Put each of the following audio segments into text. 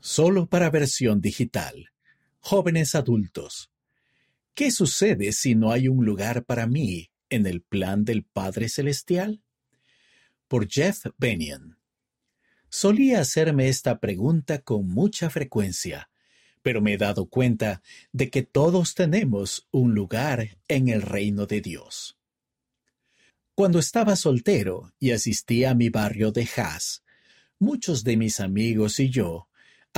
Solo para versión digital. Jóvenes adultos. ¿Qué sucede si no hay un lugar para mí en el plan del Padre Celestial? Por Jeff Bennion. Solía hacerme esta pregunta con mucha frecuencia, pero me he dado cuenta de que todos tenemos un lugar en el reino de Dios. Cuando estaba soltero y asistía a mi barrio de Haas, muchos de mis amigos y yo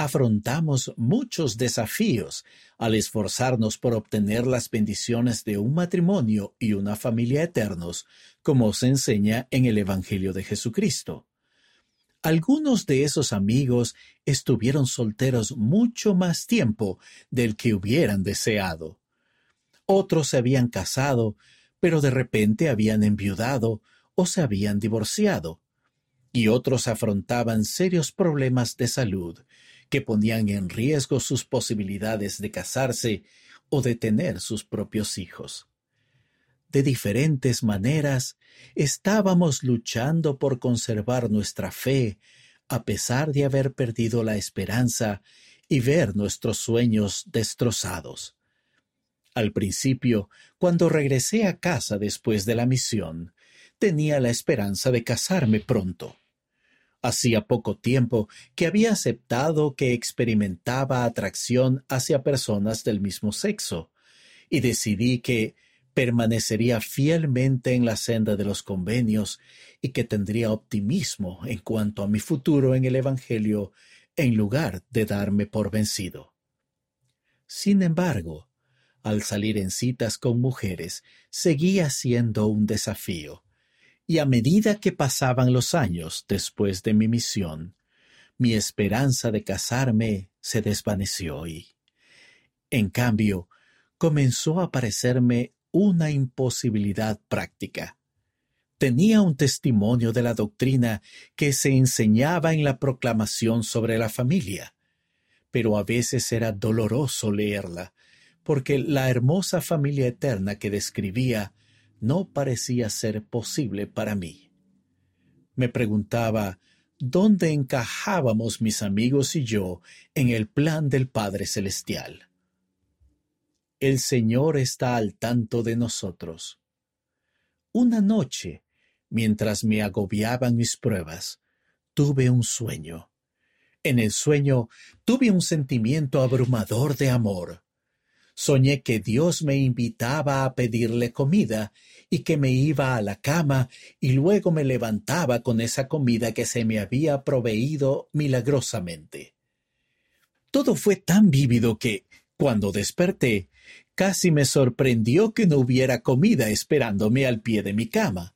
afrontamos muchos desafíos al esforzarnos por obtener las bendiciones de un matrimonio y una familia eternos, como se enseña en el Evangelio de Jesucristo. Algunos de esos amigos estuvieron solteros mucho más tiempo del que hubieran deseado. Otros se habían casado, pero de repente habían enviudado o se habían divorciado. Y otros afrontaban serios problemas de salud que ponían en riesgo sus posibilidades de casarse o de tener sus propios hijos. De diferentes maneras, estábamos luchando por conservar nuestra fe, a pesar de haber perdido la esperanza y ver nuestros sueños destrozados. Al principio, cuando regresé a casa después de la misión, tenía la esperanza de casarme pronto. Hacía poco tiempo que había aceptado que experimentaba atracción hacia personas del mismo sexo, y decidí que permanecería fielmente en la senda de los convenios y que tendría optimismo en cuanto a mi futuro en el Evangelio en lugar de darme por vencido. Sin embargo, al salir en citas con mujeres, seguía siendo un desafío, y a medida que pasaban los años después de mi misión, mi esperanza de casarme se desvaneció y, en cambio, comenzó a parecerme una imposibilidad práctica. Tenía un testimonio de la doctrina que se enseñaba en la proclamación sobre la familia, pero a veces era doloroso leerla, porque la hermosa familia eterna que describía no parecía ser posible para mí. Me preguntaba dónde encajábamos mis amigos y yo en el plan del Padre Celestial. El Señor está al tanto de nosotros. Una noche, mientras me agobiaban mis pruebas, tuve un sueño. En el sueño tuve un sentimiento abrumador de amor. Soñé que Dios me invitaba a pedirle comida y que me iba a la cama y luego me levantaba con esa comida que se me había proveído milagrosamente. Todo fue tan vívido que, cuando desperté, casi me sorprendió que no hubiera comida esperándome al pie de mi cama.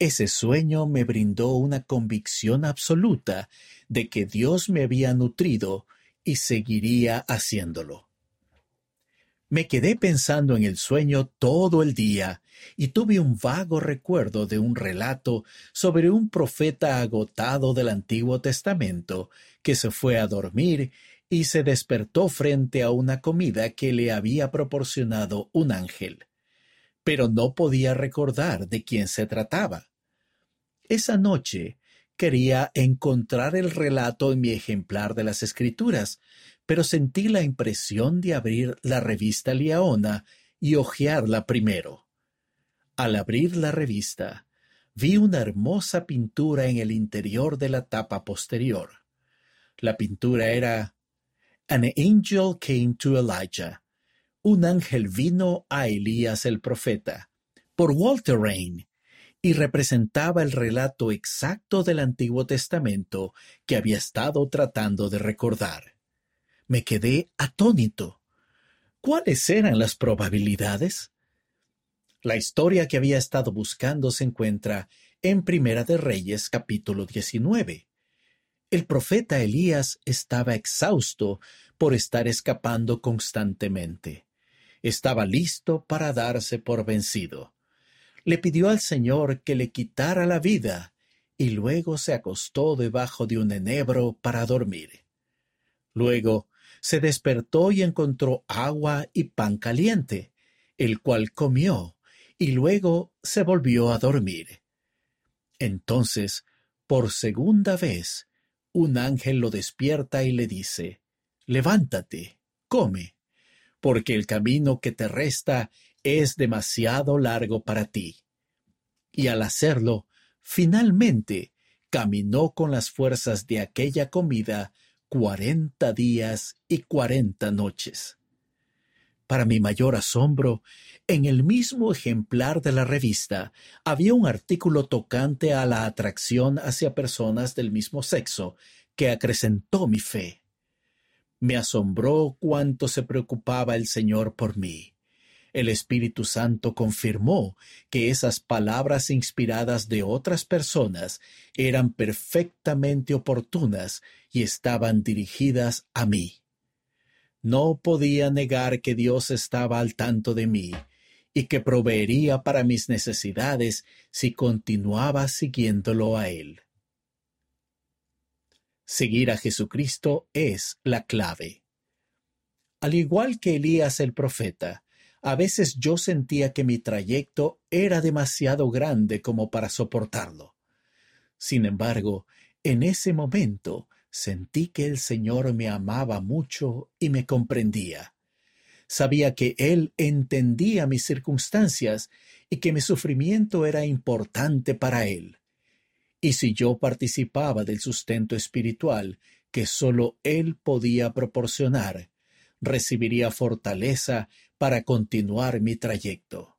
Ese sueño me brindó una convicción absoluta de que Dios me había nutrido y seguiría haciéndolo. Me quedé pensando en el sueño todo el día y tuve un vago recuerdo de un relato sobre un profeta agotado del Antiguo Testamento que se fue a dormir y se despertó frente a una comida que le había proporcionado un ángel. Pero no podía recordar de quién se trataba. Esa noche quería encontrar el relato en mi ejemplar de las Escrituras, pero sentí la impresión de abrir la revista Liaona y hojearla primero. Al abrir la revista, vi una hermosa pintura en el interior de la tapa posterior. La pintura era An angel came to Elijah. Un ángel vino a Elías el profeta, por Walter Rain, y representaba el relato exacto del Antiguo Testamento que había estado tratando de recordar. Me quedé atónito. ¿Cuáles eran las probabilidades? La historia que había estado buscando se encuentra en Primera de Reyes capítulo 19. El profeta Elías estaba exhausto por estar escapando constantemente. Estaba listo para darse por vencido. Le pidió al Señor que le quitara la vida y luego se acostó debajo de un enebro para dormir. Luego se despertó y encontró agua y pan caliente, el cual comió, y luego se volvió a dormir. Entonces, por segunda vez, un ángel lo despierta y le dice, Levántate, come, porque el camino que te resta es demasiado largo para ti. Y al hacerlo, finalmente caminó con las fuerzas de aquella comida cuarenta días y cuarenta noches. Para mi mayor asombro, en el mismo ejemplar de la revista había un artículo tocante a la atracción hacia personas del mismo sexo que acrecentó mi fe. Me asombró cuánto se preocupaba el Señor por mí. El Espíritu Santo confirmó que esas palabras inspiradas de otras personas eran perfectamente oportunas y estaban dirigidas a mí. No podía negar que Dios estaba al tanto de mí y que proveería para mis necesidades si continuaba siguiéndolo a Él. Seguir a Jesucristo es la clave. Al igual que Elías el profeta, a veces yo sentía que mi trayecto era demasiado grande como para soportarlo. Sin embargo, en ese momento Sentí que el Señor me amaba mucho y me comprendía. Sabía que Él entendía mis circunstancias y que mi sufrimiento era importante para Él. Y si yo participaba del sustento espiritual que sólo Él podía proporcionar, recibiría fortaleza para continuar mi trayecto.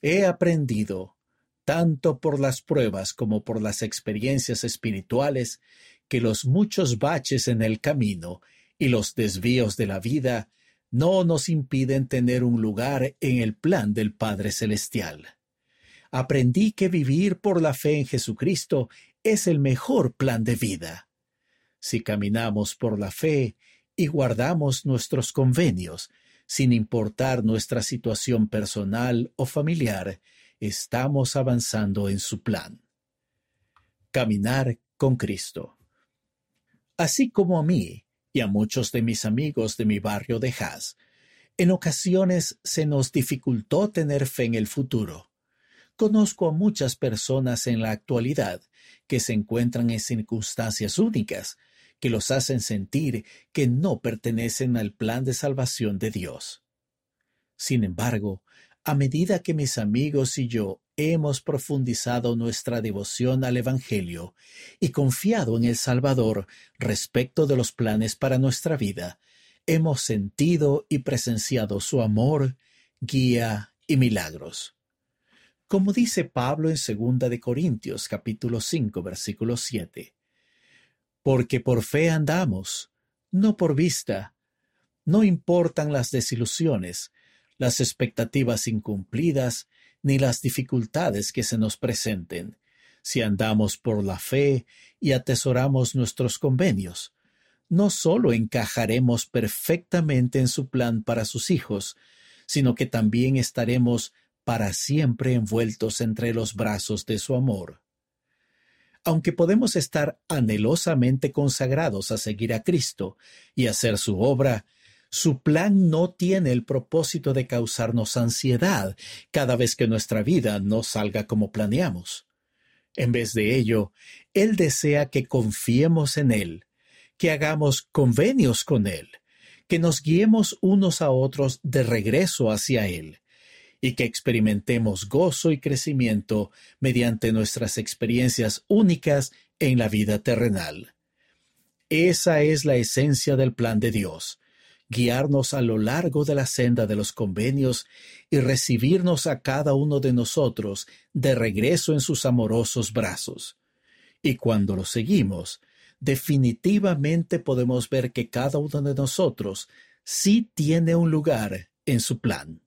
He aprendido, tanto por las pruebas como por las experiencias espirituales, que los muchos baches en el camino y los desvíos de la vida no nos impiden tener un lugar en el plan del Padre Celestial. Aprendí que vivir por la fe en Jesucristo es el mejor plan de vida. Si caminamos por la fe y guardamos nuestros convenios, sin importar nuestra situación personal o familiar, estamos avanzando en su plan. Caminar con Cristo así como a mí y a muchos de mis amigos de mi barrio de Haas. En ocasiones se nos dificultó tener fe en el futuro. Conozco a muchas personas en la actualidad que se encuentran en circunstancias únicas que los hacen sentir que no pertenecen al plan de salvación de Dios. Sin embargo, a medida que mis amigos y yo hemos profundizado nuestra devoción al Evangelio y confiado en el Salvador respecto de los planes para nuestra vida, hemos sentido y presenciado su amor, guía y milagros. Como dice Pablo en 2 de Corintios capítulo 5 versículo 7, porque por fe andamos, no por vista, no importan las desilusiones, las expectativas incumplidas ni las dificultades que se nos presenten, si andamos por la fe y atesoramos nuestros convenios. No solo encajaremos perfectamente en su plan para sus hijos, sino que también estaremos para siempre envueltos entre los brazos de su amor. Aunque podemos estar anhelosamente consagrados a seguir a Cristo y hacer su obra, su plan no tiene el propósito de causarnos ansiedad cada vez que nuestra vida no salga como planeamos. En vez de ello, Él desea que confiemos en Él, que hagamos convenios con Él, que nos guiemos unos a otros de regreso hacia Él, y que experimentemos gozo y crecimiento mediante nuestras experiencias únicas en la vida terrenal. Esa es la esencia del plan de Dios, guiarnos a lo largo de la senda de los convenios y recibirnos a cada uno de nosotros de regreso en sus amorosos brazos. Y cuando lo seguimos, definitivamente podemos ver que cada uno de nosotros sí tiene un lugar en su plan.